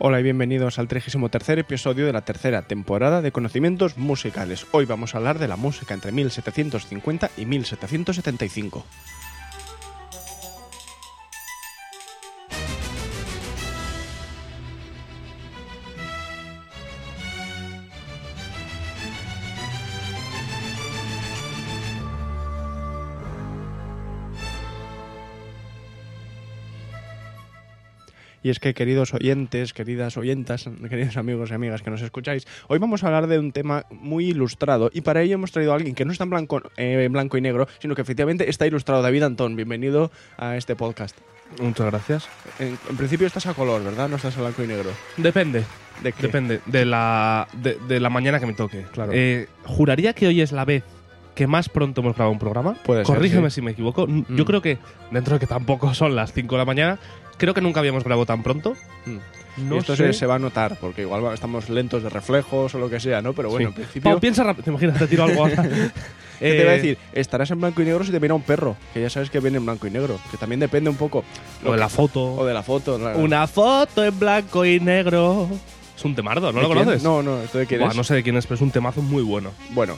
Hola y bienvenidos al 33 episodio de la tercera temporada de Conocimientos Musicales. Hoy vamos a hablar de la música entre 1750 y 1775. Y es que, queridos oyentes, queridas oyentas, queridos amigos y amigas que nos escucháis, hoy vamos a hablar de un tema muy ilustrado. Y para ello hemos traído a alguien que no está en blanco, eh, blanco y negro, sino que efectivamente está ilustrado. David Antón, bienvenido a este podcast. Muchas gracias. En, en principio estás a color, ¿verdad? No estás en blanco y negro. Depende. ¿De qué? Depende de la, de, de la mañana que me toque. Claro. Eh, juraría que hoy es la vez que más pronto hemos grabado un programa. Puede ser, Corrígeme sí. si me equivoco. Mm. Yo creo que, dentro de que tampoco son las 5 de la mañana, creo que nunca habíamos grabado tan pronto. Mm. No y esto sé. se, se va a notar, porque igual estamos lentos de reflejos o lo que sea, ¿no? Pero bueno, Sí. en principio. Pau, piensa rápido. ¿Te imaginas? Te tiro algo ahora. ¿Qué te iba a Eh, decir? Estarás en blanco y negro si te mira un perro, que ya sabes que viene en blanco y negro, que también depende un poco. O de la O foto. de la foto. la- Una foto en blanco y negro. Es un temardo, ¿no ¿De lo quién? conoces? No, no, ¿esto de quién Buah, es? no sé de quién es, pero es un temazo muy bueno. Bueno,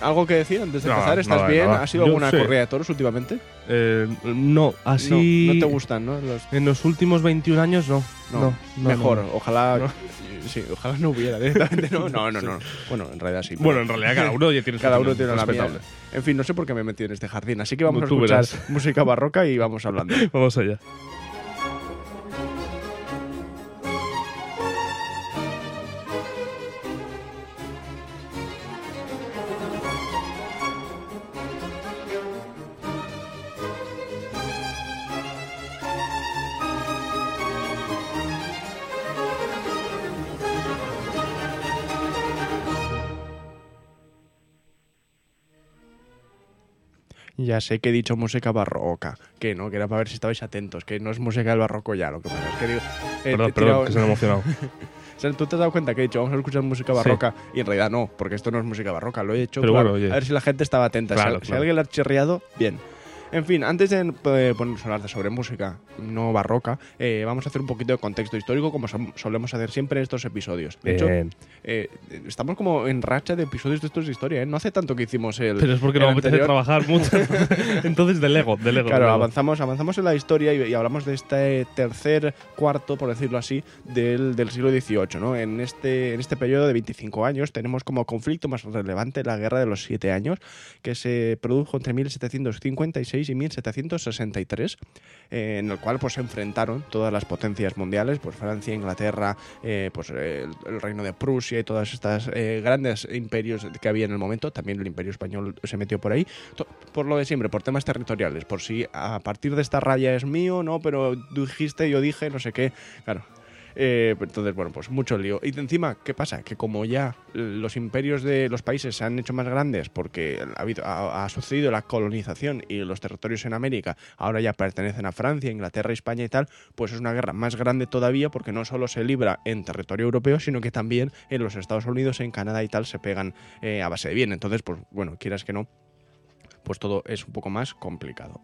¿algo que decir antes de No, empezar? ¿Estás nada, bien? nada. ¿Has sido Yo alguna sé. corrida de toros últimamente? Eh, no, así. No, no te gustan, ¿no? Los- En los últimos 21 años no. no, No, no, mejor. no. Ojalá. No. Sí, ojalá no hubiera directamente. No, no, no. no. Bueno, en realidad sí. pero- Bueno, en realidad cada uno ya tiene su Cada uno tiene la mía. En fin, no sé por qué me he metido en este jardín. Así que vamos No, a escuchar verás. música barroca y vamos hablando. Vamos allá. Ya sé que he dicho música barroca, que no, que era para ver si estabais atentos, que no es música del barroco ya, lo que pasa es que digo... eh, Perdón, perdón, que se me ha emocionado. O sea, tú te has dado cuenta que he dicho vamos a escuchar música barroca y en realidad no, porque esto no es música barroca, lo he hecho Pero claro, bueno, oye. a ver si la gente estaba atenta. Si Claro, alguien le ha chirriado, bien. En fin, antes de ponernos a hablar de sobre música no barroca, eh, vamos a hacer un poquito de contexto histórico como solemos hacer siempre en estos episodios. De hecho, eh, estamos como en racha de episodios de estos de historia, ¿eh? No hace tanto que hicimos el... Pero es porque el no me apetece trabajar mucho. Entonces, del ego, del ego. Claro, avanzamos, avanzamos en la historia y, y hablamos de este tercer cuarto, por decirlo así, del, del siglo XVIII. ¿no? En, este, en este periodo de 25 años tenemos como conflicto más relevante la Guerra de los Siete Años, que se produjo entre 1756 y 1763, eh, en el cual pues, se enfrentaron todas las potencias mundiales, pues Francia, Inglaterra, eh, pues, el, reino de Prusia y todas estas eh, grandes imperios que había en el momento. También el imperio español se metió por ahí por lo de siempre, por temas territoriales, por si a partir de esta raya es mío, no, pero dijiste, yo dije, no sé qué, claro. Eh, entonces, bueno, pues mucho lío. Y de encima, ¿qué pasa? Que como ya los imperios de los países se han hecho más grandes porque ha, habido- ha- ha sucedido la colonización y los territorios en América ahora ya pertenecen a Francia, Inglaterra, España y tal, pues es una guerra más grande todavía porque no solo se libra en territorio europeo, sino que también en los Estados Unidos, en Canadá y tal se pegan eh, a base de bien. Entonces, pues bueno, quieras que no, pues todo es un poco más complicado.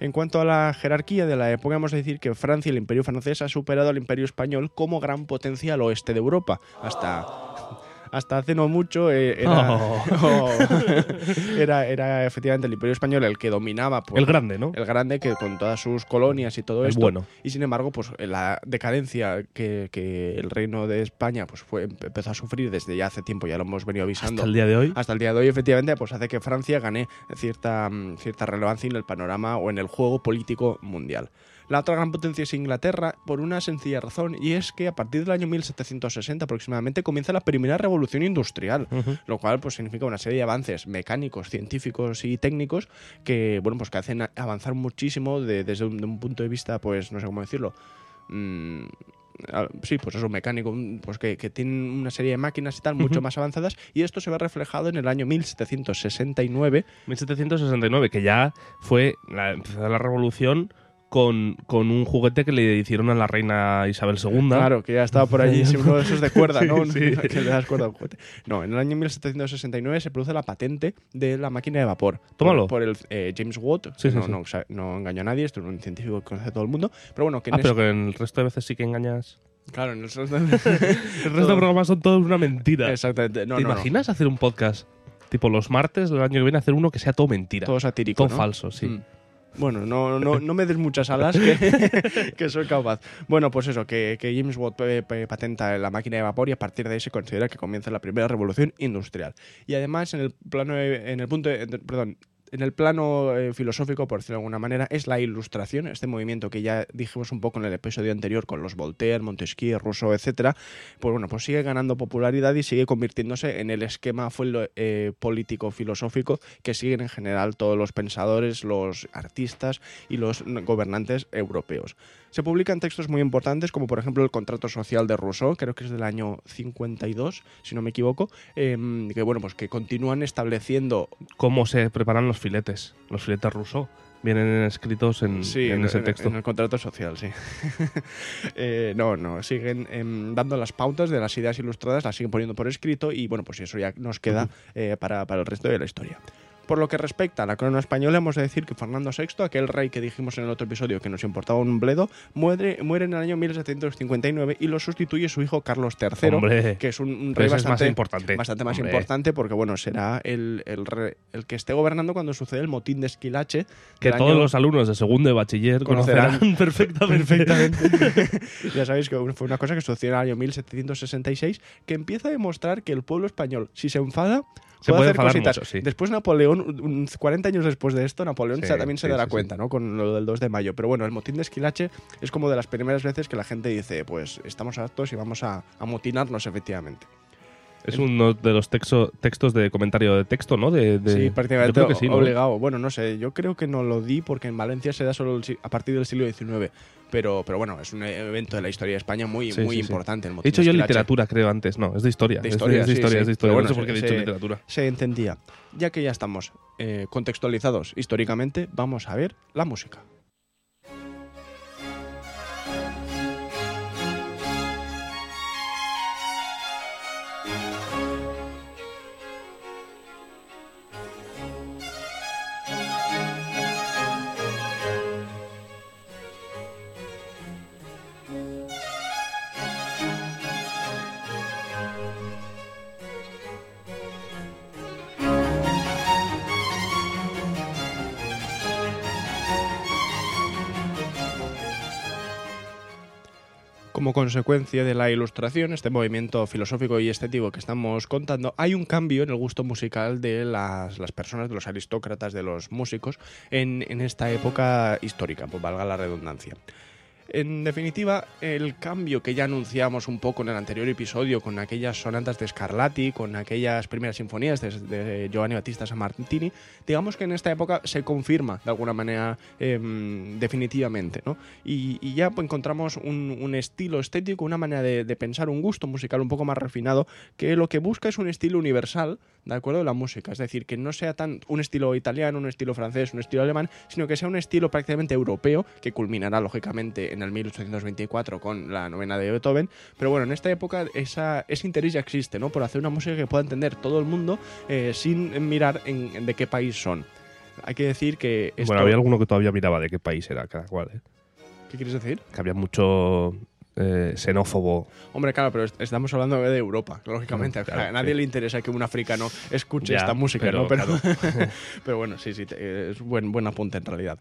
En cuanto a la jerarquía de la época, vamos decir que Francia, el imperio francés, ha superado al imperio español como gran potencia al oeste de Europa. Hasta, hasta hace no mucho eh, era, Oh. oh, era, era efectivamente el imperio español el que dominaba por- El grande, ¿no? el grande que con todas sus colonias y todo El esto. bueno. Y sin embargo, pues la decadencia que, que el reino de España pues fue, empezó a sufrir desde ya hace tiempo, ya lo hemos venido avisando. Hasta el día de hoy. Hasta el día de hoy, efectivamente, pues hace que Francia gane cierta, mm, cierta relevancia en el panorama o en el juego político mundial. La otra gran potencia es Inglaterra por una sencilla razón y es que a partir del año 1760 aproximadamente comienza la primera revolución industrial, lo cual pues significa una serie de avances mecánicos, científicos y técnicos que bueno pues que hacen avanzar muchísimo de- desde un, de un punto de vista pues no sé cómo decirlo mm, sí, pues eso, mecánico, un- pues que, que tienen una serie de máquinas y tal mucho más avanzadas y esto se ve reflejado en el año 1769 1769, que ya fue la la revolución con, con un juguete que le hicieron a la reina Isabel II. Claro, que ya estaba por allí, uno de esos de cuerda, ¿no? Sí, sí. que le das cuerda a un juguete. No, en el año 1769 se produce la patente de la máquina de vapor. Tómalo. Por, por el eh, James Watt, Sí, no. No, no engañó a nadie, esto es un científico que conoce a todo el mundo. Pero bueno, que en Ah, pero que en el resto de veces sí que engañas. Claro, en el resto El resto de programas son todos una mentira. Exactamente. No, ¿Te no, imaginas hacer un podcast? Tipo los martes del año que viene hacer uno que sea todo mentira. Todo satírico, Todo falso, sí. Mm. Bueno, no, no, no me des muchas alas que, soy capaz. Bueno, pues eso, que, que James Watt eh, patenta la máquina de vapor y a partir de ahí se considera que comienza la primera revolución industrial. Y además, en el plano, en el punto, de- perdón, en el plano eh, filosófico, por decirlo de alguna manera, es la ilustración, este movimiento que ya dijimos un poco en el episodio anterior con los Voltaire, Montesquieu, Rousseau, etcétera, pues bueno, pues sigue ganando popularidad y sigue convirtiéndose en el esquema eh, político filosófico que siguen en general todos los pensadores, los artistas y los gobernantes europeos. Se publican textos muy importantes como por ejemplo el contrato social de Rousseau, creo que es del año 52, si no me equivoco, em, que bueno, pues que continúan estableciendo ¿Cómo se preparan los filetes? Los filetes Rousseau. Vienen escritos en, Sí, en ese texto. En el contrato social, sí. Eh, no, no, siguen em, dando las pautas de las ideas ilustradas, las siguen poniendo por escrito y bueno, pues eso ya nos queda eh, para, para el resto de la historia. Por lo que respecta a la corona española, hemos de decir que Fernando VI, aquel rey que dijimos en el otro episodio que nos importaba un bledo, muere, muere en el año 1759 y lo sustituye su hijo Carlos III, Hombre, que es un, un rey bastante, más importante. bastante más Hombre, importante porque bueno, será el, el, re- el que esté gobernando cuando sucede el motín de Esquilache. Que todos año- los alumnos de segundo de bachiller Conocerán conocerán, perfectamente. Perfectamente. ya sabéis que fue una cosa que sucedió en el año 1766 que empieza a demostrar que el pueblo español, si se enfada, Se puede hacer enfadar cositas. mucho, sí. Después Napoleón, un- un- 40 años después de esto, Napoleón Sí, también se sí, dará sí, cuenta. ¿no? Con lo del 2 de mayo. Pero bueno, el motín de Esquilache es como de las primeras veces que la gente dice, pues estamos hartos y vamos a, a motinarnos efectivamente. Es uno de los texto- textos de comentario de texto, ¿no? De, de- sí, prácticamente que sí, ¿no? obligado. Bueno, no sé, yo creo que no lo di porque en Valencia se da solo el a partir del siglo XIX. Pero, pero bueno, es un evento de la historia de España muy, Sí, muy sí, importante. El He dicho yo literatura, creo, antes. No, es de historia. De Es historia, es de historia, es de historia. Pero no sé bueno, por qué he dicho literatura. Se entendía. Ya que ya estamos eh, contextualizados históricamente, vamos a ver la música. Como consecuencia de la ilustración, este movimiento filosófico y estético que estamos contando, hay un cambio en el gusto musical de las, personas, de los aristócratas, de los músicos, en, en esta época histórica, pues valga la redundancia. En definitiva, el cambio que ya anunciamos un poco en el anterior episodio con aquellas sonatas de Scarlatti, con aquellas primeras sinfonías de, Giovanni Battista Sammartini, digamos que en esta época se confirma de alguna manera em, definitivamente, ¿no? Y, ya encontramos un, estilo estético, una manera de, de pensar, un gusto musical un poco más refinado, que lo que busca es un estilo universal, ¿de acuerdo? De la música, es decir, que no sea tan un estilo italiano, un estilo francés, un estilo alemán, sino que sea un estilo prácticamente europeo, que culminará lógicamente en el 1824 con la novena de Beethoven, pero bueno, en esta época esa, ese interés ya existe, ¿no? Por hacer una música que pueda entender todo el mundo eh, sin mirar en, en de qué país son. Hay que decir que esto- Bueno, había alguno que todavía miraba de qué país era cada cual. ¿eh? ¿Qué quieres decir? Que había mucho eh, xenófobo. Hombre, claro, pero est- estamos hablando de Europa, lógicamente. Claro, a nadie sí. le interesa que un africano escuche Ya, esta música, pero, ¿no? Pero, claro. pero bueno, sí, sí, es buen, buen apunte en realidad.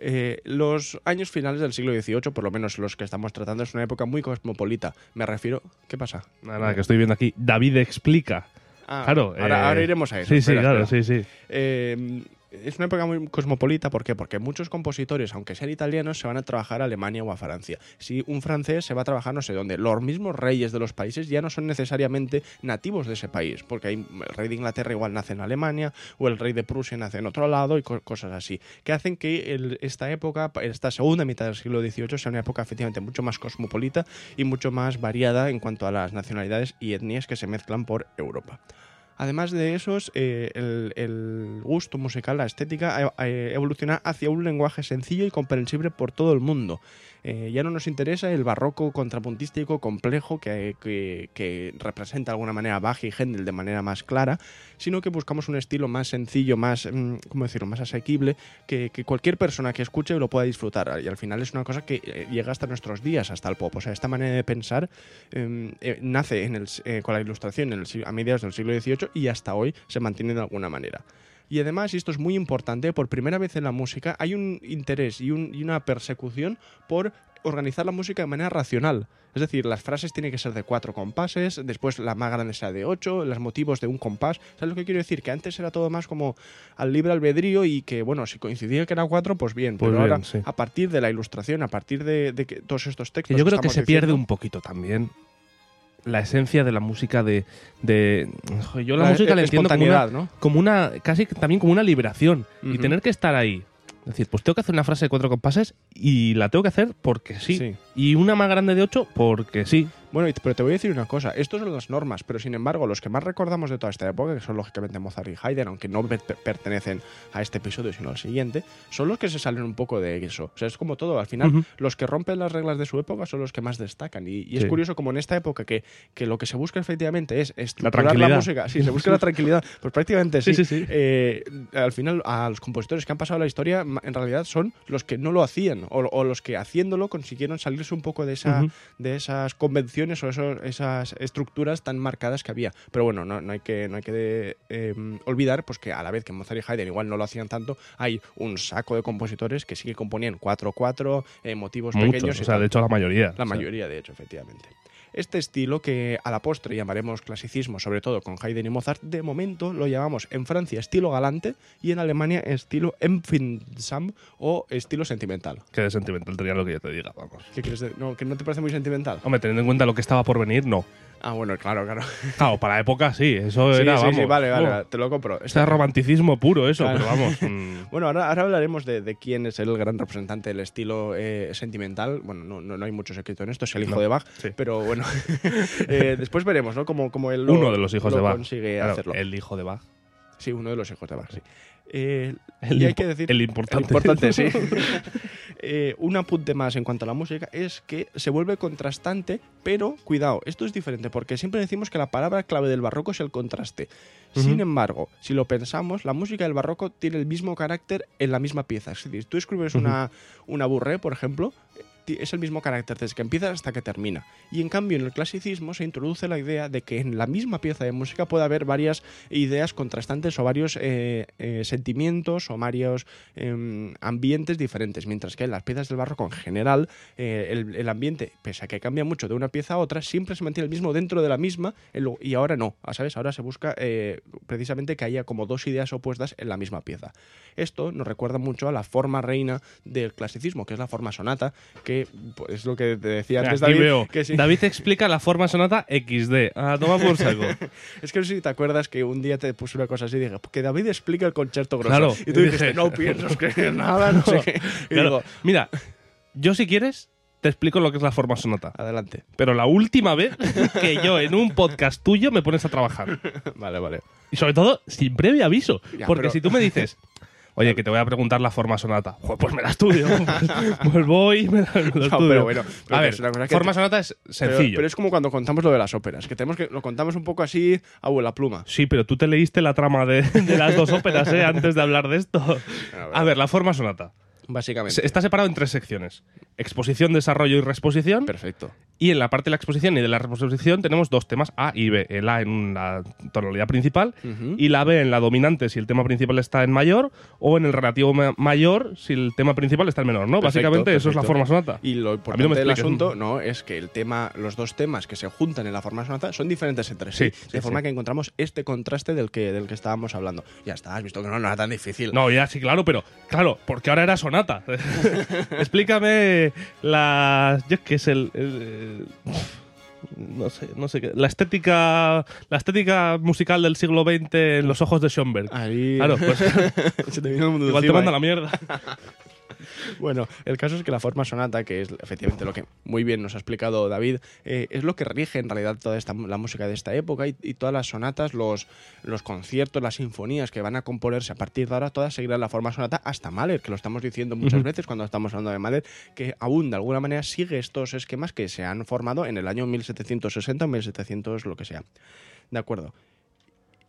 Eh, los años finales del siglo XVIII, por lo menos los que estamos tratando, es una época muy cosmopolita. Me refiero... ¿Qué pasa? Nada, nada, que estoy viendo aquí. David explica. Ah, Claro, Ahora, eh, ahora iremos a eso. Sí, espera, sí, claro, espera. sí, sí. Eh, es una época muy cosmopolita, ¿por qué? Porque muchos compositores, aunque sean italianos, se van a trabajar a Alemania o a Francia. Si un francés se va a trabajar no sé dónde, los mismos reyes de los países ya no son necesariamente nativos de ese país, porque hay, el rey de Inglaterra igual nace en Alemania, o el rey de Prusia nace en otro lado, y co- cosas así, que hacen que esta época, esta segunda mitad del siglo XVIII, sea una época efectivamente mucho más cosmopolita y mucho más variada en cuanto a las nacionalidades y etnias que se mezclan por Europa. Además de esos, eh, el, gusto musical, la estética, ha- ha evolucionado hacia un lenguaje sencillo y comprensible por todo el mundo. Eh, ya no nos interesa el barroco contrapuntístico complejo que, que- representa de alguna manera Bach y Händel de manera más clara, sino que buscamos un estilo más sencillo, más, mm, ¿cómo decirlo?, más asequible, que, que cualquier persona que escuche lo pueda disfrutar. Y al final es una cosa que eh, llega hasta nuestros días, hasta el pop. O sea, esta manera de pensar eh, eh, nace en el con la ilustración en el a mediados del siglo XVIII y hasta hoy se mantiene de alguna manera. Y además, y esto es muy importante, por primera vez en la música hay un interés y, un- y una persecución por organizar la música de manera racional. Es decir, las frases tienen que ser de cuatro compases, después la más grande sea de ocho, los motivos de un compás. ¿Sabes lo que quiero decir? Que antes era todo más como al libre albedrío y que, bueno, si coincidía que era cuatro, pues bien. Pues pero bien, ahora, sí. a partir de la ilustración, a partir de, de que todos estos textos. Que yo creo que estamos se pierde diciendo- un poquito también la esencia de la música de. de yo la, La música la entiendo como una, ¿no? como una. casi también como una liberación. Y tener que estar ahí. Es decir, pues tengo que hacer una frase de cuatro compases y la tengo que hacer porque sí. Sí. Y una más grande de ocho porque sí. Bueno, pero te voy a decir una cosa, estos son las normas, pero sin embargo, los que más recordamos de toda esta época, que son lógicamente Mozart y Haydn, aunque no per- pertenecen a este episodio, sino al siguiente, son los que se salen un poco de eso. O sea, es como todo, al final, los que rompen las reglas de su época son los que más destacan. Y, y es curioso como en esta época que, que lo que se busca efectivamente es estructurar la, tranquilidad. música. Sí, se busca la tranquilidad. Pues prácticamente sí. Eh, al final, a los compositores que han pasado la historia, en realidad son los que no lo hacían, o, o los que haciéndolo consiguieron salirse un poco de esa de esas convenciones o esos- esas estructuras tan marcadas que había. Pero bueno, no, no hay que, no hay que eh, olvidar pues que a la vez que Mozart y Haydn igual no lo hacían tanto, hay un saco de compositores que sí que componían 4-4, eh, motivos Muchos. pequeños. O sea, de hecho, la mayoría. La O sea, mayoría, de hecho, efectivamente. Este estilo, que a la postre llamaremos clasicismo, sobre todo con Haydn y Mozart, de momento lo llamamos en Francia estilo galante y en Alemania estilo empfindsam o estilo sentimental. Que de sentimental tenía lo que yo te diga, vamos. ¿Qué quieres de- no, ¿Que no te parece muy sentimental? Hombre, teniendo en cuenta lo que estaba por venir, no. Ah, bueno, claro, claro. Claro, para la época sí, eso Sí, era, sí, vamos. sí, vale, vale, oh, te lo compro. Este es romanticismo puro, eso, Claro. pero vamos. mm, Bueno, ahora, ahora hablaremos de, de quién es el gran representante del estilo eh, sentimental. Bueno, no, no, no hay mucho secreto en esto, es el hijo No, de Bach, sí. pero bueno, eh, después veremos, ¿no? Cómo, cómo él lo- uno de los hijos lo de Bach. consigue Claro, hacerlo. El hijo de Bach. Sí, uno de los hijos de Bach, sí. Eh, El y hay que decir... el importante. El importante, sí. Eh, un apunte más en cuanto a la música es que se vuelve contrastante, pero cuidado, esto es diferente porque siempre decimos que la palabra clave del barroco es el contraste. Sin embargo, si lo pensamos, la música del barroco tiene el mismo carácter en la misma pieza. Es decir, tú escribes una, una burré, por ejemplo, es el mismo carácter desde que empieza hasta que termina. Y en cambio, en el clasicismo se introduce la idea de que en la misma pieza de música puede haber varias ideas contrastantes o varios eh, eh, sentimientos o varios em, ambientes diferentes, mientras que en las piezas del barroco en general eh, el, ambiente, pese a que cambia mucho de una pieza a otra, siempre se mantiene el mismo dentro de la misma y ahora no, ¿sabes? Ahora se busca precisamente que haya como dos ideas opuestas en la misma pieza. Esto nos recuerda mucho a la forma reina del clasicismo, que es la forma sonata, pues, es lo que te decía antes aquí David, veo. que sí. David explica la forma sonata XD. Ah, toma por saco. Es que no sé si te acuerdas que un día te puse una cosa así y dije, que David explica el concierto grosso. Claro. Y tú dijiste, no pienso escribir nada, no sé qué. Y Claro, digo, Mira, yo si quieres te explico lo que es la forma sonata. adelante. Pero la última vez que yo en un podcast tuyo me pones a trabajar. vale, vale. Y sobre todo, sin previo aviso. Ya, Porque pero- si tú me dices, oye, que te voy a preguntar la forma sonata, Joder, pues me la estudio. pues voy y me la, me la No, estudio. pero bueno, pero a ver, es una forma te- sonata es sencillo. pero es como cuando contamos lo de las óperas, que tenemos que lo contamos un poco así a vuela pluma. Sí, pero tú te leíste la trama de, de las dos óperas ¿eh? antes de hablar de esto. A ver, la forma sonata. Básicamente. Está separado en tres secciones. Exposición, desarrollo y reexposición. Perfecto. Y en la parte de la exposición y de la reexposición tenemos dos temas, A y B. El A en la tonalidad principal y la B en la dominante si el tema principal está en mayor o en el relativo ma- mayor si el tema principal está en menor, ¿no? Perfecto, Básicamente eso es la forma sonata. Y lo importante no del asunto no es que el tema, los dos temas que se juntan en la forma sonata son diferentes entre sí, Sí, sí, de forma sí. que encontramos este contraste del que del que estábamos hablando. Ya está, has visto que no, no era tan difícil. No, ya sí, claro, pero claro, porque ahora era sonata. Explícame las. Yo qué es el. el- no sé, no sé qué. La estética. La estética musical del siglo XX en los ojos de Schoenberg. Ahí Claro, pues se te vino el mundo igual te manda ¿eh? la mierda. bueno, el caso es que la forma sonata, que es efectivamente lo que muy bien nos ha explicado David, eh, es lo que rige en realidad toda esta, la música de esta época y, y todas las sonatas, los, los conciertos, las sinfonías que van a componerse a partir de ahora, todas seguirán la forma sonata hasta Mahler, que lo estamos diciendo muchas veces cuando estamos hablando de Mahler, que aún de alguna manera sigue estos esquemas que se han formado en el año 1760 o 1700, lo que sea. De acuerdo.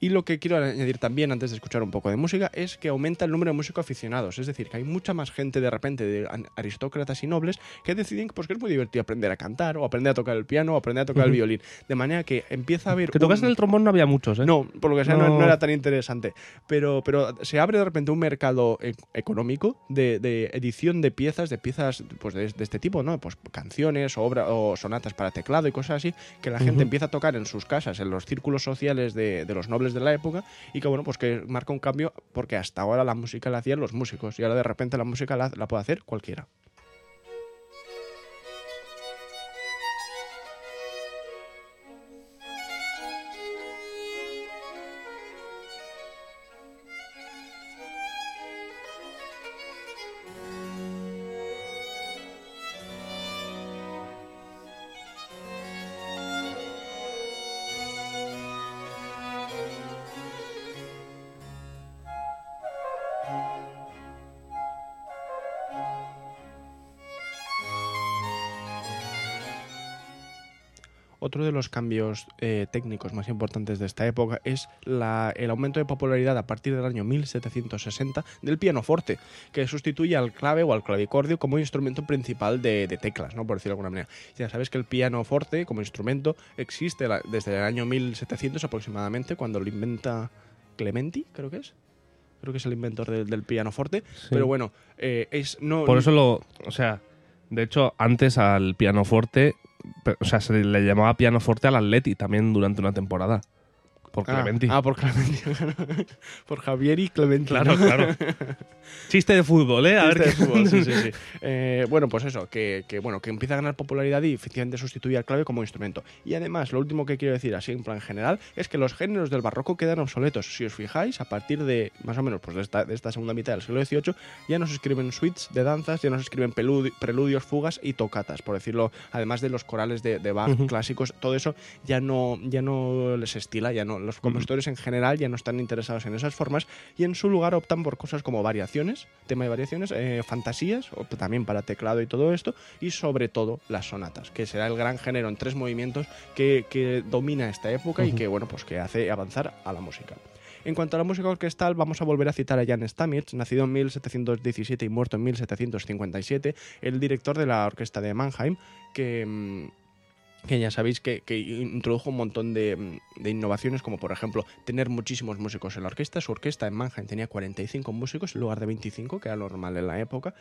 Y lo que quiero añadir también, antes de escuchar un poco de música, es que aumenta el número de músicos aficionados. Es decir, que hay mucha más gente de repente, de aristócratas y nobles, que deciden pues, que es muy divertido aprender a cantar, o aprender a tocar el piano, o aprender a tocar el violín. De manera que empieza a haber. Que tocas un- en el trombón no había muchos, ¿eh? no, por lo que sea, no, No. no era tan interesante. Pero, pero se abre de repente un mercado e- económico de, de edición de piezas, de piezas pues de, de este tipo, ¿no? Pues canciones o, obra, o sonatas para teclado y cosas así, que la gente empieza a tocar en sus casas, en los círculos sociales de, de los nobles de la época, y que bueno, pues que marca un cambio porque hasta ahora la música la hacían los músicos, y ahora de repente la música la, la puede hacer cualquiera. Otro de los cambios eh, técnicos más importantes de esta época es la- el aumento de popularidad a partir del año 1760 del pianoforte, que sustituye al clave o al clavicordio como instrumento principal de, de teclas, ¿no? por decirlo de alguna manera. Ya sabes que el pianoforte como instrumento existe la- desde el año 1700 aproximadamente, cuando lo inventa Clementi, creo que es. Creo que es el inventor del, del pianoforte. Sí. Pero bueno, eh, es no. Por eso lo. O sea, de hecho, antes al pianoforte. O sea, se le llamaba pianoforte al Atleti también durante una temporada. Por Ah, Clementi. Ah, por Clementi. por Javier y Clementi. claro, claro. Chiste de fútbol, ¿eh? A ver Chiste de qué. fútbol, sí, sí, sí. Eh, bueno, pues eso, que, que, bueno, que empieza a ganar popularidad y efectivamente sustituye al clave como instrumento. Y además, lo último que quiero decir así en plan general es que los géneros del barroco quedan obsoletos. Si os fijáis, a partir de más o menos pues de, esta, de esta segunda mitad del siglo XVIII, ya no se escriben suites de danzas, ya no se escriben preludios, fugas y tocatas, por decirlo, además de los corales de, de Bach clásicos, todo eso ya no, ya no les estila, ya no, los compositores en general ya no están interesados en esas formas y en su lugar optan por cosas como variaciones, tema de variaciones, eh, fantasías, o también para teclado y todo esto, y sobre todo las sonatas, que será el gran género en tres movimientos que, que domina esta época y que, bueno, pues que hace avanzar a la música. En cuanto a la música orquestal, vamos a volver a citar a Jan Stamitz, nacido en 1717 y muerto en 1757, el director de la orquesta de Mannheim, que, mm, que ya sabéis que, que introdujo un montón de, mm, de innovaciones, como por ejemplo tener muchísimos músicos en la orquesta. Su orquesta en Mannheim tenía 45 músicos en lugar de 25, que era normal en la época.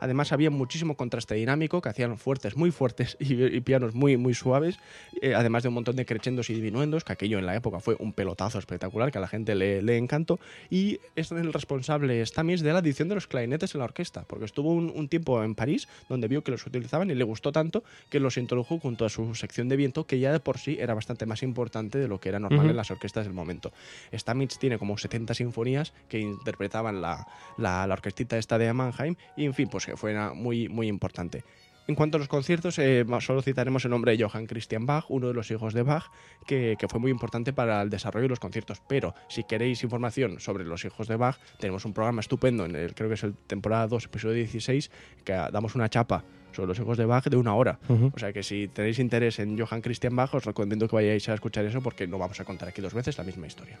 Además había muchísimo contraste dinámico, que hacían fuertes muy fuertes y, y pianos muy muy suaves, eh, además de un montón de crescendos y diminuendos, que aquello en la época fue un pelotazo espectacular, que a la gente le, le encantó. Y es el responsable Stamis de la edición de los clarinetes en la orquesta, porque estuvo un, un tiempo en París donde vio que los utilizaban y le gustó tanto que los introdujo junto a su sección de viento, que ya de por sí era bastante más importante de lo que era normal en las orquestas del momento. Stamitz tiene como 70 sinfonías que interpretaban la, la, la orquestita esta de Mannheim y en fin, pues que fue muy, muy importante. En cuanto a los conciertos, eh, solo citaremos el nombre de Johann Christian Bach, uno de los hijos de Bach, que, que fue muy importante para el desarrollo de los conciertos. Pero si queréis información sobre los hijos de Bach, tenemos un programa estupendo, en el, creo que es el temporada 2, episodio 16, que damos una chapa sobre los hijos de Bach de una hora. O sea que si tenéis interés en Johann Christian Bach, os recomiendo que vayáis a escuchar eso porque no vamos a contar aquí dos veces la misma historia.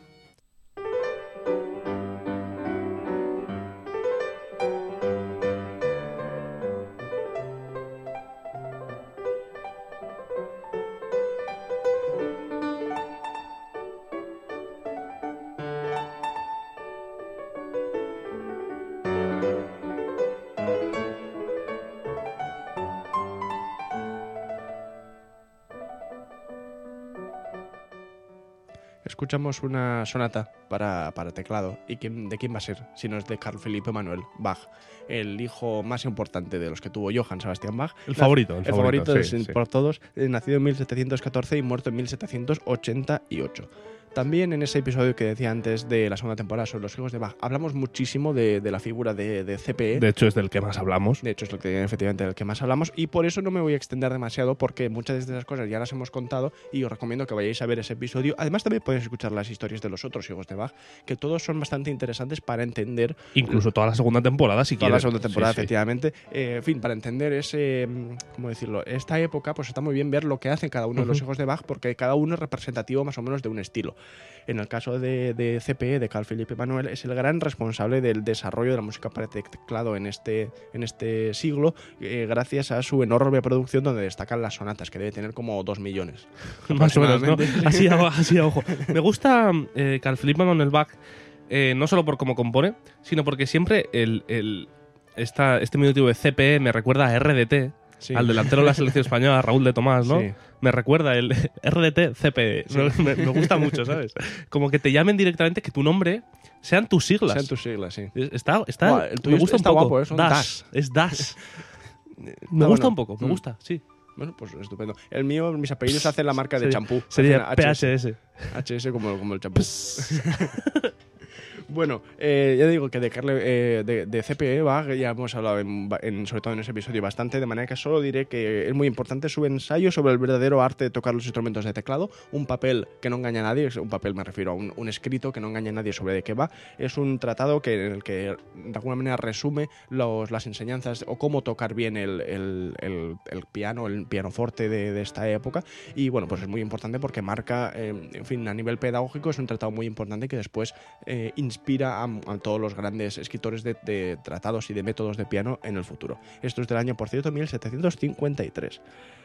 Escuchamos una sonata para, para teclado. ¿Y quién, de quién va a ser? Si no es de Carl Felipe Manuel Bach, el hijo más importante de los que tuvo Johann Sebastian Bach. El favorito, el El favorito favorito, sí, de- sí. por todos, nacido en 1714 y muerto en 1788. También en ese episodio que decía antes de la segunda temporada sobre los hijos de Bach, hablamos muchísimo de, de la figura de, de CPE. De hecho, es del que más hablamos. De hecho, es lo que, efectivamente del que más hablamos. Y por eso no me voy a extender demasiado, porque muchas de esas cosas ya las hemos contado y os recomiendo que vayáis a ver ese episodio. Además, también podéis escuchar las historias de los otros hijos de Bach, que todos son bastante interesantes para entender. Incluso toda la segunda temporada, si Toda quieres. la segunda temporada, Sí, sí. efectivamente. Eh, en fin, para entender ese. mm, ¿Cómo decirlo? Esta época, pues está muy bien ver lo que hacen cada uno de los hijos de Bach, porque cada uno es representativo más o menos de un estilo. En el caso de, de CPE, de Carl Philipp Emanuel, es el gran responsable del desarrollo de la música para teclado en este, en este siglo, eh, gracias a su enorme producción donde destacan las sonatas, que debe tener como dos millones. Más o menos, ¿no? Así a, así a ojo. Me gusta eh, Carl Philipp Emanuel Bach, eh, no solo por cómo compone, sino porque siempre el, el- esta, este minutivo de CPE me recuerda a RDT, Sí. al delantero de la selección española, Raúl de Tomás, ¿no? Sí. Me recuerda el RDT CPE. Me, me gusta mucho, ¿sabes? Como que te llamen directamente, que tu nombre sean tus siglas. Sean tus siglas, sí. Está, está, Buah, el tuyo me gusta está un poco. guapo, ¿eh? Son Das. Es Das. me Ah, gusta bueno. un poco, me Mm. gusta, sí. Bueno, pues estupendo. El mío, mis apellidos hacen la marca de Sería- champú. Sería Hacen HS. PHS. HS como, como el champú. bueno, eh, ya digo que de, Carle, eh, de, de CPE Bach ya hemos hablado, en, en- sobre todo en ese episodio, bastante, de manera que solo diré que es muy importante su ensayo sobre el verdadero arte de tocar los instrumentos de teclado, un papel que no engaña a nadie, un papel me refiero a un, un escrito que no engaña a nadie sobre de qué va, es un tratado que, en el que de alguna manera resume los, las enseñanzas o cómo tocar bien el, el- el- el piano, el pianoforte de, de esta época y bueno, pues es muy importante porque marca, eh, en fin, a nivel pedagógico es un tratado muy importante que después eh, inspira a, todos los grandes escritores de tratados y de métodos de piano en el futuro. Esto es del año, por cierto, 1753.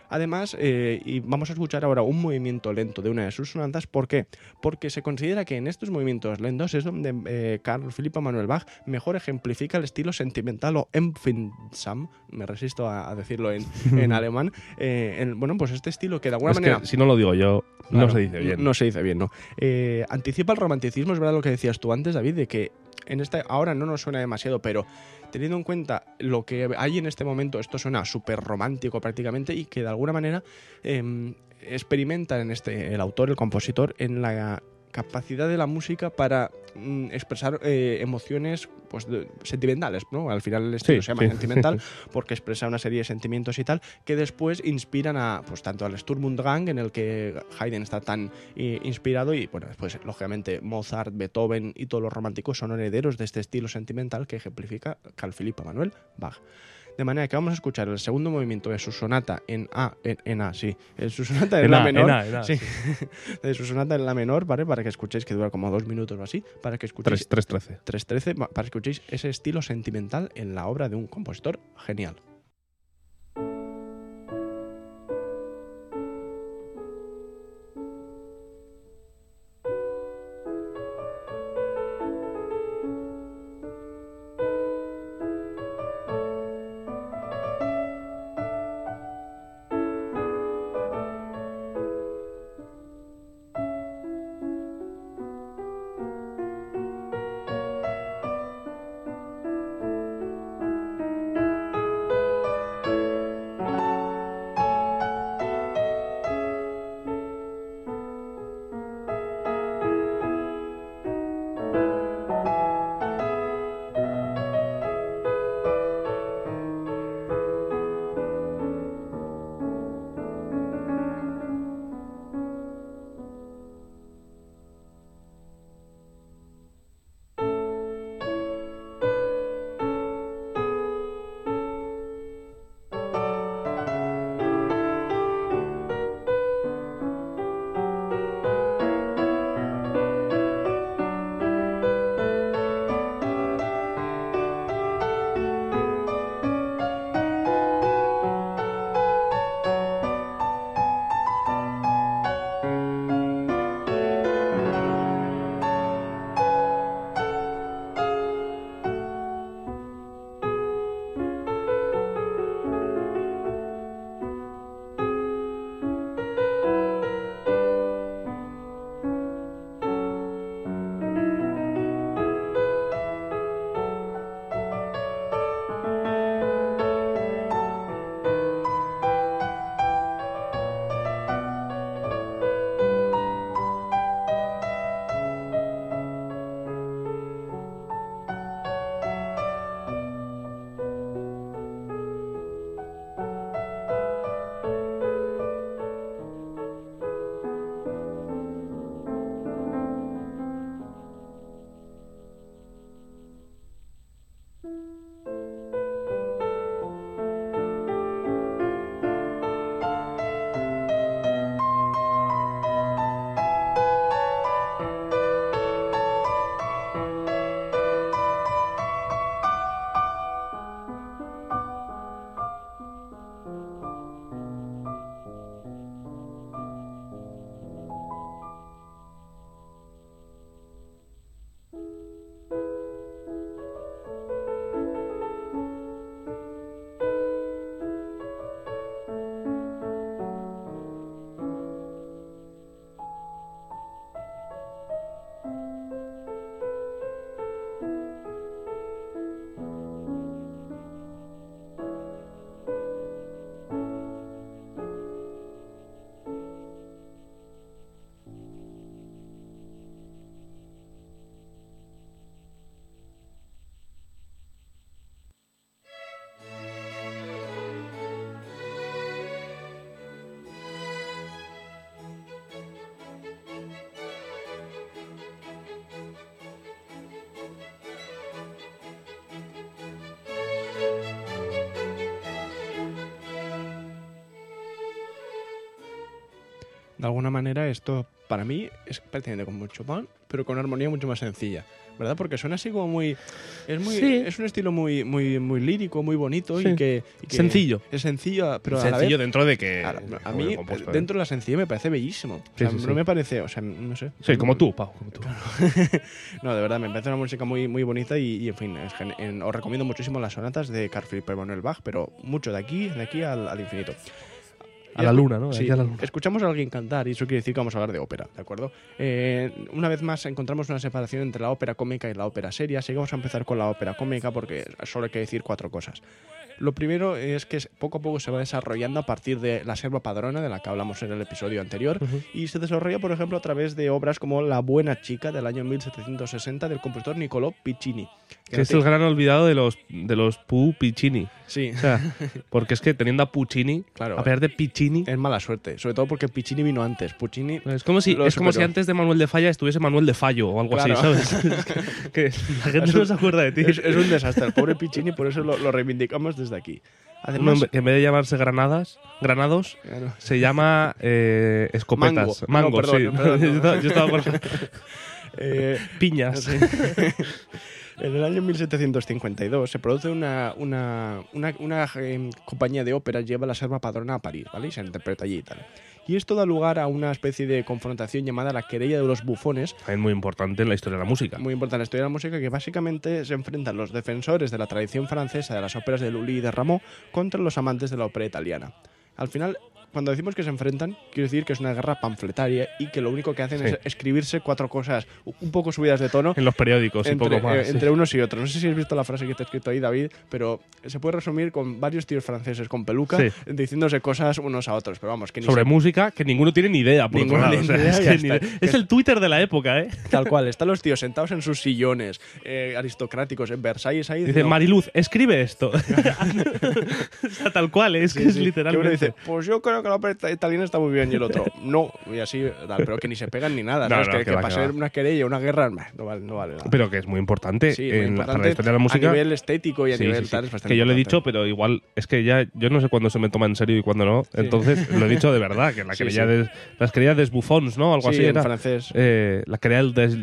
Además, eh, y vamos a escuchar ahora un movimiento lento de una de sus sonatas. ¿Por qué? Porque se considera que en estos movimientos lentos es donde eh, Carl Philipp Emanuel Bach mejor ejemplifica el estilo sentimental o empfindsam, me resisto a, a decirlo en, en alemán. eh, en- bueno, pues este estilo que de alguna Es manera... que si no lo digo yo, no se dice bien. No se dice bien, ¿no? Eh, anticipa el romanticismo, es verdad lo que decías tú antes, David, de que en esta ahora no nos suena demasiado, pero teniendo en cuenta lo que hay en este momento, esto suena súper romántico prácticamente y que de alguna manera eh, experimenta en este el autor, el compositor, en la capacidad de la música para mm, expresar eh, emociones pues de- sentimentales, ¿no? Al final el estilo Sí, se llama sí. sentimental porque expresa una serie de sentimientos y tal que después inspiran a pues tanto al Sturm und Drang en el que Haydn está tan eh, inspirado y bueno después lógicamente Mozart, Beethoven y todos los románticos son herederos de este estilo sentimental que ejemplifica Carl Philipp Emanuel Bach. De manera que vamos a escuchar el segundo movimiento de su sonata en A, en, en A, sí, en su sonata en, En La A, menor, en A, A, sí, de su sonata en La menor, ¿vale? Para que escuchéis, que dura como dos minutos o así, para que escuchéis 3-13. 3.13 pa- para que escuchéis ese estilo sentimental en la obra de un compositor genial. De alguna manera esto para mí es prácticamente como Chopin, pero con una armonía mucho más sencilla. ¿Verdad? Porque suena así como muy. Es muy. Sí. Es un estilo muy, muy, muy lírico, muy bonito y, Sí. que, y que Sencillo. Es sencillo, pero a la Sencillo vez. dentro de que. A, mí, compuesto, ¿eh? dentro de la sencillez me parece bellísimo. O sea, sí, no sí. me parece, o sea, no sé. Sí, como tú, Pau. como tú. No, de verdad, me parece una música muy, muy bonita y, y, en fin, es gen- en- os recomiendo muchísimo las sonatas de Carl Philipp Emanuel Bach, pero mucho de aquí, de aquí al, al infinito. A la luna, ¿no? Sí, a la luna. escuchamos a alguien cantar y eso quiere decir que vamos a hablar de ópera, ¿de acuerdo? Eh, una vez más encontramos una separación entre la ópera cómica y la ópera seria, así que vamos a empezar con la ópera cómica porque solo hay que decir cuatro cosas. Lo primero es que poco a poco se va desarrollando a partir de la selva padrona, de la que hablamos en el episodio anterior, Ujú. y se desarrolla, por ejemplo, a través de obras como La Buena Chica del año 1760 del compositor Niccolò Piccini. que es el gran olvidado de los, de los Pu Piccini. Sí, O sea, porque es que teniendo a Puccini, claro. a pesar de Piccini, Es mala suerte, sobre todo porque Piccini vino antes. Puccini es como si, es como si antes de Manuel de Falla estuviese Manuel de Fallo o algo Claro. así, ¿sabes? Es que, que la gente Es no un- se acuerda de ti. es, es un desastre. El pobre Piccini, por eso lo, lo reivindicamos desde aquí. Además, que en vez de llamarse Granadas, Granados, Claro. se llama eh, escopetas. Mango. No, perdón, sí. no, perdón, no. yo, estaba, yo estaba por Eh, piñas. En el año 1752 se produce una, una, una, una, eh, compañía de óperas lleva la selva padrona a París, ¿vale? Y se interpreta allí y tal. Y esto da lugar a una especie de confrontación llamada la querella de los bufones, También muy importante en la historia de la música. muy importante en la historia de la música, que básicamente se enfrentan los defensores de la tradición francesa de las óperas de Lully y de Rameau contra los amantes de la ópera italiana. Al final, cuando decimos que se enfrentan, quiero decir que es una guerra panfletaria y que lo único que hacen Sí. es escribirse cuatro cosas un poco subidas de tono En los periódicos y entre, poco más. eh, sí. entre unos y otros. No sé si has visto la frase que te he escrito ahí, David, pero se puede resumir con varios tíos franceses con peluca Sí. diciéndose cosas unos a otros. Pero vamos, que ni Sobre se- música que ninguno tiene ni idea, por otro lado. O sea, es, que idea. El Twitter de la época, ¿eh? Tal cual, están los tíos sentados en sus sillones eh, aristocráticos en Versalles ahí. Dice, Mariluz, escribe esto. o sea, tal cual, es que es. Que literalmente. uno dice, pues yo creo que la ópera italiana está muy bien. Y el otro, no. Y así, tal, pero que ni se pegan ni nada. No, ¿sabes? no, que, que que para ser una querella, una guerra, no vale, no vale nada. Pero que es muy importante, Sí, muy en importante para la historia de la música. A nivel estético y a Sí, nivel sí, tal, es bastante que yo le he dicho, pero igual es que ya yo no sé cuándo se me toma en serio y cuándo no. Entonces lo he dicho de verdad, que la querella de las querellas des bufons, ¿no? Algo Sí, así en era. francés. Eh, la querella. Es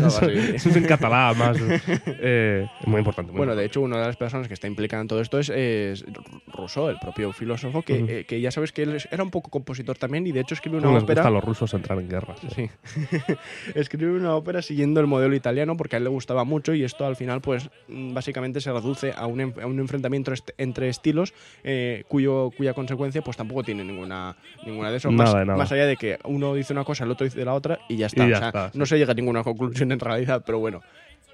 algo así. Eso es en catalán más. Eh, muy importante. muy Bueno, de importante. hecho, una de las personas que está implicada en todo esto es, es Rousseau, el propio filósofo, que, Ujú. eh, que ya sabes que él era un poco compositor también y de hecho escribe una ¿Cómo les ópera. gusta a los rusos entrar en guerra? Sí. Escribe una ópera siguiendo el modelo italiano porque a él le gustaba mucho y esto al final pues básicamente se reduce a un, a un enfrentamiento entre estilos eh, cuyo, cuya consecuencia pues tampoco tiene ninguna, ninguna de eso. Nada más, de nada. más allá de que uno dice una cosa, el otro dice la otra y ya está. Y ya O sea, está, sí. No se llega a ninguna conclusión en realidad, pero bueno.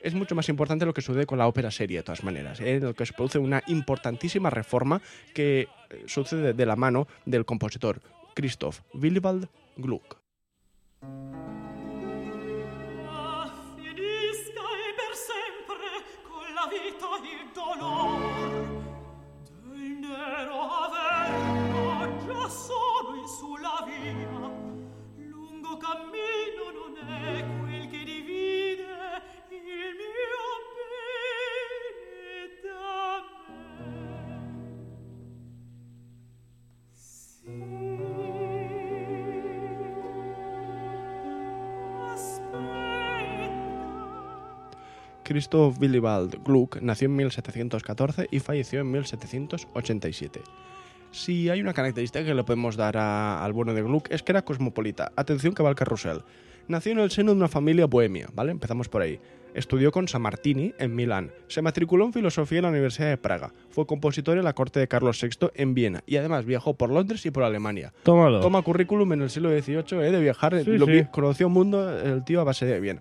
Es mucho más importante lo que sucede con la ópera seria, de todas maneras, ¿eh? en el que se produce una importantísima reforma que eh, sucede de la mano del compositor Christoph Willibald Gluck. Christoph Willibald Gluck nació en 1714 y falleció en 1787. Si hay una característica que le podemos dar a- al bueno de Gluck es que era cosmopolita. Atención que va al carrusel. Nació en el seno de una familia bohemia, ¿vale? Empezamos por ahí. Estudió con Samartini en Milán. Se matriculó en filosofía en la Universidad de Praga. Fue compositor en la corte de Carlos VI en Viena y además viajó por Londres y por Alemania. Tómalo. Toma currículum en el siglo XVIII eh, de viajar. Sí, lo sí. conoció un mundo el tío a base de bien.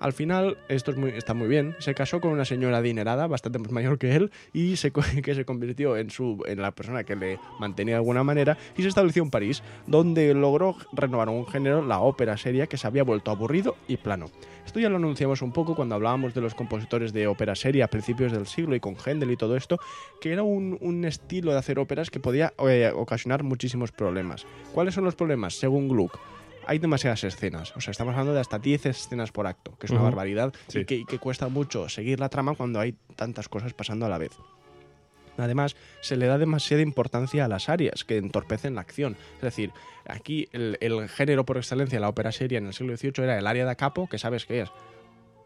Al final, esto está muy bien, se casó con una señora adinerada, bastante más mayor que él, y se, que se convirtió en, su, en la persona que le mantenía de alguna manera, y se estableció en París, donde logró renovar un género, la ópera seria, que se había vuelto aburrido y plano. Esto ya lo anunciamos un poco cuando hablábamos de los compositores de ópera seria a principios del siglo y con Händel y todo esto, que era un, un estilo de hacer óperas que podía eh, ocasionar muchísimos problemas. ¿Cuáles son los problemas? Según Gluck, hay demasiadas escenas. O sea, estamos hablando de hasta 10 escenas por acto, que es una barbaridad Sí. y, que, y que cuesta mucho seguir la trama cuando hay tantas cosas pasando a la vez. Además, se le da demasiada importancia a las arias, que entorpecen la acción. Es decir, aquí el, el género por excelencia de la ópera seria en el siglo XVIII era el aria da capo, que sabes qué es.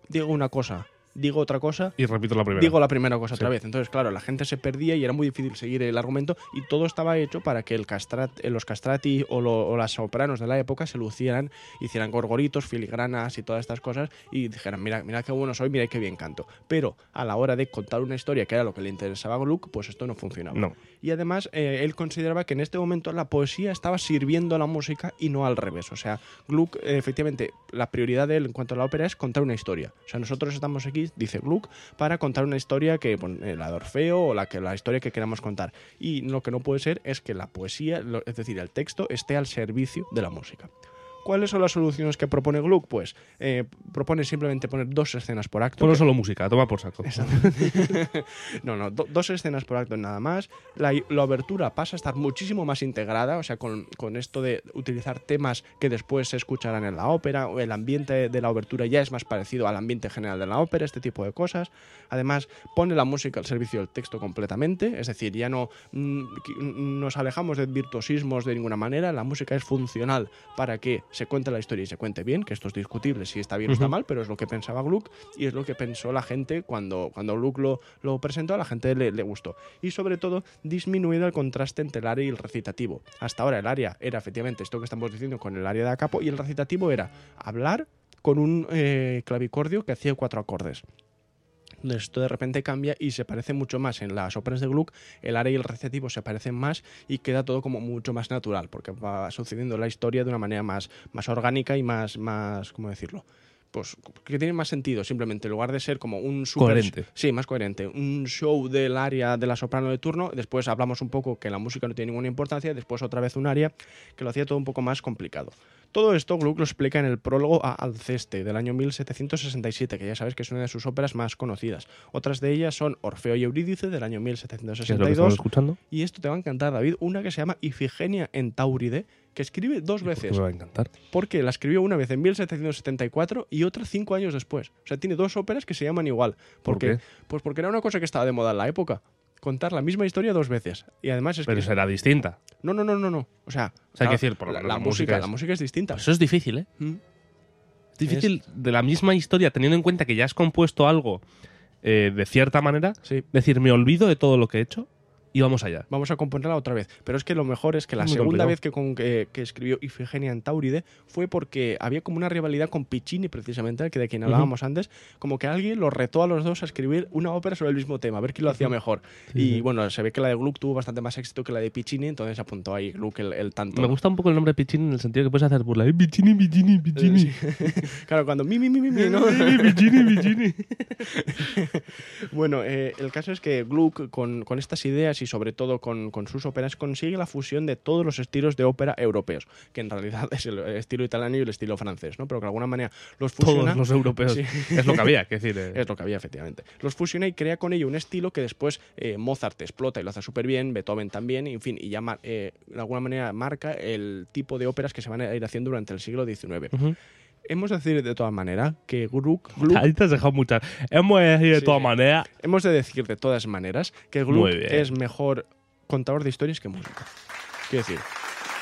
Digo una cosa, digo otra cosa, Y repito la primera. digo la primera cosa otra vez. Entonces, claro, la gente se perdía y era muy difícil seguir el argumento y todo estaba hecho para que el castrat, eh, los castrati o, lo- o las sopranos de la época se lucieran, hicieran gorgoritos, filigranas y todas estas cosas y dijeran, mira, mira qué bueno soy, mira qué bien canto. Pero a la hora de contar una historia que era lo que le interesaba a Gluck, pues esto no funcionaba. No. Y además, eh, él consideraba que en este momento la poesía estaba sirviendo a la música y no al revés. O sea, Gluck, eh, efectivamente, la prioridad de él en cuanto a la ópera es contar una historia. O sea, nosotros estamos aquí, dice Gluck, para contar una historia que, eh, la de Orfeo o la, que, la historia que queramos contar. Y lo que no puede ser es que la poesía, es decir, el texto, esté al servicio de la música. ¿Cuáles son las soluciones que propone Gluck? Pues eh, propone simplemente poner dos escenas por acto. Ponlo que- solo música, toma por saco. no, no, do- dos escenas por acto nada más. La, la obertura pasa a estar muchísimo más integrada, o sea, con, con esto de utilizar temas que después se escucharán en la ópera, o el ambiente de la obertura ya es más parecido al ambiente general de la ópera, este tipo de cosas. Además, pone la música al servicio del texto completamente, es decir, ya no mm, qui- nos alejamos de virtuosismos de ninguna manera, la música es funcional para que se cuente la historia y se cuente bien, que esto es discutible si está bien o está mal, pero es lo que pensaba Gluck y es lo que pensó la gente cuando, cuando Gluck lo, lo presentó, a la gente le, le gustó. Y sobre todo, disminuido el contraste entre el aria y el recitativo. Hasta ahora el aria era efectivamente esto que estamos diciendo con el aria de capo y el recitativo era hablar con un eh, clavicordio que hacía cuatro acordes. Esto de repente cambia y se parece mucho más en las óperas de Gluck, el aria y el recitativo se parecen más y queda todo como mucho más natural, porque va sucediendo la historia de una manera más, más orgánica y más, más, ¿cómo decirlo? Pues que tiene más sentido, simplemente, en lugar de ser como un super... Coherente. Sí, más coherente. Un show del área de la soprano de turno, después hablamos un poco que la música no tiene ninguna importancia, después otra vez un área que lo hacía todo un poco más complicado. Todo esto Gluck lo explica en el prólogo a Alceste del año 1767, que ya sabes que es una de sus óperas más conocidas. Otras de ellas son Orfeo y Eurídice del año ¿Qué es lo que estamos 1762 escuchando? y esto te va a encantar, David, una que se llama Ifigenia en Tauride, que escribe dos ¿Por qué veces, me va a encantar. porque la escribió una vez en 1774 y otra cinco años después. O sea, tiene dos óperas que se llaman igual. ¿Por qué? Pues porque era una cosa que estaba de moda en la época. Contar la misma historia dos veces. Y además es Pero que... será distinta. No, no, no, no, no. O sea, O sea, hay claro, que decir, por la, la la música, es- la música es distinta. Eso es difícil, ¿eh? Mm. Es difícil de la misma historia, teniendo en cuenta que ya has compuesto algo eh, de cierta manera, Sí. decir, me olvido de todo lo que he hecho y vamos allá. Vamos a componerla otra vez. Pero es que lo mejor es que la Muy segunda complicado. vez que, con- que- que escribió Ifigenia en Tauride fue porque había como una rivalidad con Piccini, precisamente, que de quien hablábamos antes. Como que alguien los retó a los dos a escribir una ópera sobre el mismo tema, a ver quién lo hacía mejor. Sí, y bueno, se ve que la de Gluck tuvo bastante más éxito que la de Piccini, entonces apuntó ahí Gluck el, el tanto. Me gusta un poco el nombre Piccini en el sentido que puedes hacer burla. Eh, Piccini, Piccini, Piccini. Sí. claro, cuando mi, mi, mi, mi, mi, ¿no? Piccini, Piccini. Bueno, eh, el caso es que Gluck, con, con estas ideas y sobre todo con, con sus óperas, consigue la fusión de todos los estilos de ópera europeos, que en realidad es el estilo italiano y el estilo francés, ¿no? Pero que de alguna manera los fusiona. Todos los europeos. Sí. Es lo que había, que decir. eh, Es lo que había, efectivamente. Los fusiona y crea con ello un estilo que después eh, Mozart explota y lo hace súper bien, Beethoven también, y en fin, y ya eh, de alguna manera marca el tipo de óperas que se van a ir haciendo durante el siglo XIX. Hemos de decir de todas maneras que Gluck, Ahí te has dejado muchas. Hemos de decir de Sí, todas maneras. Hemos de decir de todas maneras que Gluck es mejor contador de historias que músico. Quiero decir,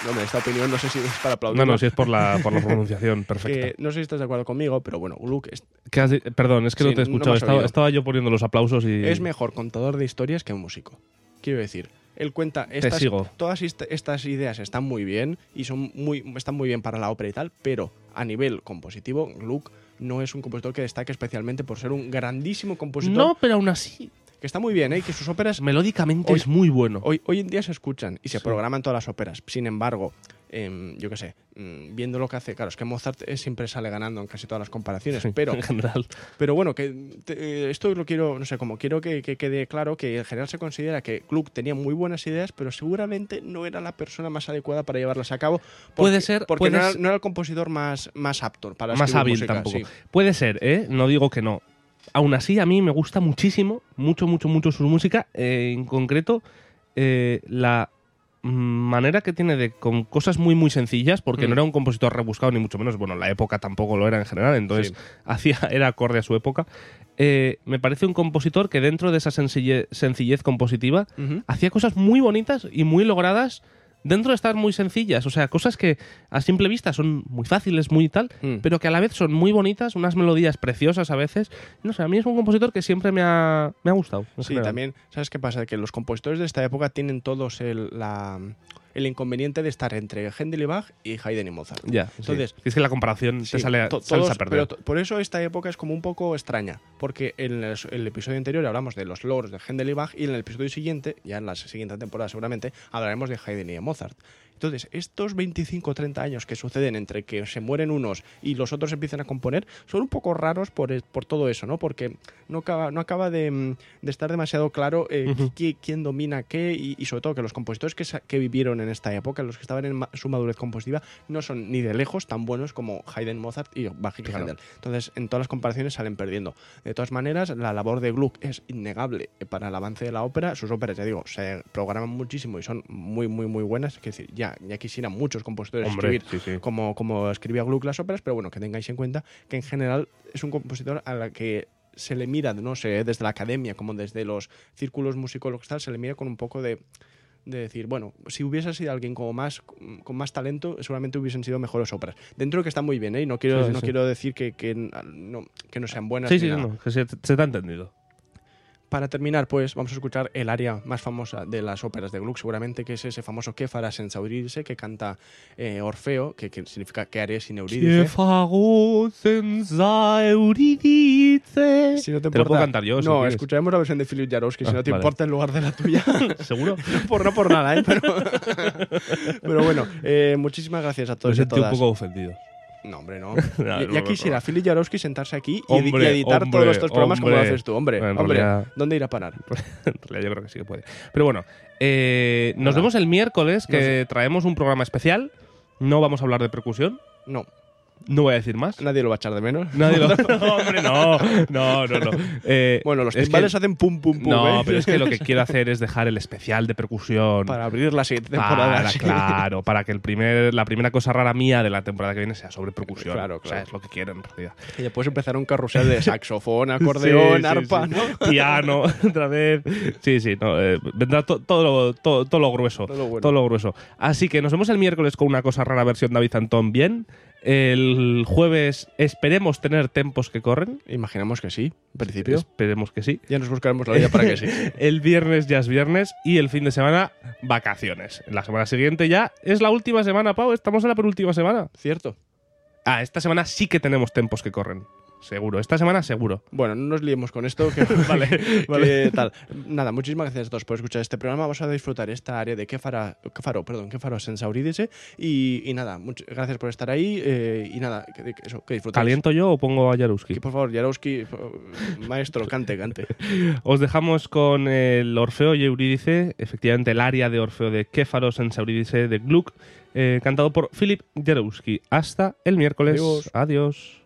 no, hombre, esta opinión no sé si es para aplaudir. No, no, si es por la, por la pronunciación perfecta. no sé si estás de acuerdo conmigo, pero bueno, Gluck es, ¿Qué has di- Perdón, es que Sí, no te he no escuchado. has estaba, estaba yo poniendo los aplausos y. es mejor contador de historias que músico. Quiero decir, él cuenta estas, sigo. todas est- estas ideas están muy bien y son muy, están muy bien para la ópera y tal, pero a nivel compositivo, Gluck no es un compositor que destaque especialmente por ser un grandísimo compositor No, pero aún así, que está muy bien, ¿eh? y que sus óperas melódicamente Hoy- es muy bueno. Hoy, hoy en día se escuchan y se Sí. programan todas las óperas. Sin embargo, em, yo qué sé, mm, viendo lo que hace, claro, es que Mozart eh, siempre sale ganando en casi todas las comparaciones, Sí, pero, en general. pero bueno, que te- eh, esto lo quiero, no sé, como quiero que, que quede claro que en general se considera que Gluck tenía muy buenas ideas, pero seguramente no era la persona más adecuada para llevarlas a cabo. porque- Puede ser- Porque no, era, ser- no era el compositor más, más apto para Más hábil música, tampoco. sí. Puede ser, ¿eh? No digo que no. Aún así, a mí me gusta muchísimo, mucho, mucho, mucho su música. eh, en concreto, eh, la manera que tiene de con cosas muy muy sencillas, porque Mm. no era un compositor rebuscado ni mucho menos, bueno, la época tampoco lo era en general, entonces Sí. hacía era acorde a su época. Eh, me parece un compositor que dentro de esa sencille- sencillez compositiva hacía cosas muy bonitas y muy logradas dentro de estar muy sencillas, o sea, cosas que a simple vista son muy fáciles, muy tal, Mm. pero que a la vez son muy bonitas, unas melodías preciosas a veces. No sé, a mí es un compositor que siempre me ha, me ha gustado. Sí, general. también, ¿sabes qué pasa? Que los compositores de esta época tienen todos el, la- el inconveniente de estar entre Händel y Bach y Haydn y Mozart. Ya, Entonces, sí. es que la comparación Sí, te sale, to- todos- a perder. pero por eso esta época es como un poco extraña, porque en el, el episodio anterior hablamos de los logros de Händel y Bach y en el episodio siguiente, ya en la siguiente temporada seguramente, hablaremos de Haydn y de Mozart. Entonces, estos 25 o 30 años que suceden entre que se mueren unos y los otros empiezan a componer son un poco raros por, por todo eso, ¿no? Porque no acaba, no acaba de, mm, de estar demasiado claro eh, quién domina qué y, y sobre todo que los compositores que, que vivieron en esta época, los que estaban en ma- su madurez compositiva, no son ni de lejos tan buenos como Haydn, Mozart y Bach y Claro. Händel. Entonces, en todas las comparaciones salen perdiendo. De todas maneras, la labor de Gluck es innegable para el avance de la ópera. Sus óperas, ya digo, se programan muchísimo y son muy, muy, muy buenas. Es decir, ya, ya quisieran muchos compositores Hombre, escribir sí, sí. como, como escribía Gluck las óperas, pero bueno, que tengáis en cuenta que en general es un compositor a la que se le mira, no sé, desde la academia como desde los círculos musicólogos tal, se le mira con un poco de, de decir, bueno, si hubiese sido alguien como más, con más talento, seguramente hubiesen sido mejores óperas. Dentro de que está muy bien, ¿eh? Y no quiero, Sí, sí, no sí. quiero decir que, que no, que no sean buenas. Sí, ni sí, nada. no, que se, se te ha entendido. Para terminar, pues vamos a escuchar el área más famosa de las óperas de Gluck, seguramente, que es ese famoso Kéfara senza Eurídice, que canta eh, Orfeo, que, que significa que haré sin Eurídice. Si no te, Te lo puedo importa- cantar yo, si No, quieres. escucharemos la versión de Philip Jarowski, si Ah, no te vale. importa en lugar de la tuya. ¿Seguro? por, no por nada, ¿eh? Pero, pero bueno, eh, muchísimas gracias a Me todos y a sentí un poco ofendido. No, hombre, no. No, ya, quisiera. Philip Jarowski sentarse aquí y, edi- Hombre, y editar hombre, todos estos programas como lo haces tú. Hombre, hombre, realidad- ¿dónde ir a parar? En realidad yo creo que sí que puede. Pero bueno, eh, nos Nada. vemos el miércoles que No sé. traemos un programa especial. No vamos a hablar de percusión. No, No voy a decir más. nadie lo va a echar de menos. Nadie lo... No, hombre, no. No, no, no. Eh, Bueno, los es timbales que- hacen pum, pum, pum. No, ¿eh? pero es que lo que quiero hacer es dejar el especial de percusión. Para abrir la siguiente temporada. Para, claro, para que el primer, la primera cosa rara mía de la temporada que viene sea sobre percusión. Claro, O sea, claro. es lo que quiero en realidad. Y después empezar un carrusel de saxofón, acordeón, Sí, sí, arpa, sí. ¿no? Piano, otra vez. Sí, sí, no, eh, vendrá to- todo, lo, todo, todo lo grueso. Todo lo bueno. Todo lo grueso. Así que nos vemos el miércoles con una cosa rara versión David Antón bien. El jueves esperemos tener tempos que corren. Imaginamos que sí, en principio. Esperemos que sí. Ya nos buscaremos la vida para que sí. El viernes ya es viernes y el fin de semana vacaciones. La semana siguiente ya es la última semana, Pau. Estamos en la penúltima semana. ¿Cierto? Ah, esta semana sí que tenemos tempos que corren. Seguro. Esta semana seguro. Bueno, no nos liemos con esto. Que, Vale, que vale. tal. Nada, muchísimas gracias a todos por escuchar este programa. Vamos a disfrutar esta área de Kéfara, Kéfaro, perdón, Kéfaro Sensaurídice. Y, y nada, muchas gracias por estar ahí. eh, y nada, que, eso, que disfrutéis. ¿Caliento yo o pongo a Jaruski? Que por favor, Jarowski, maestro, cante, cante. Os dejamos con el Orfeo y Eurídice, efectivamente el área de Orfeo de Kéfaros en Eurídice de Gluck, eh, cantado por Philip Jarowski. Hasta el miércoles. Adiós. Adiós.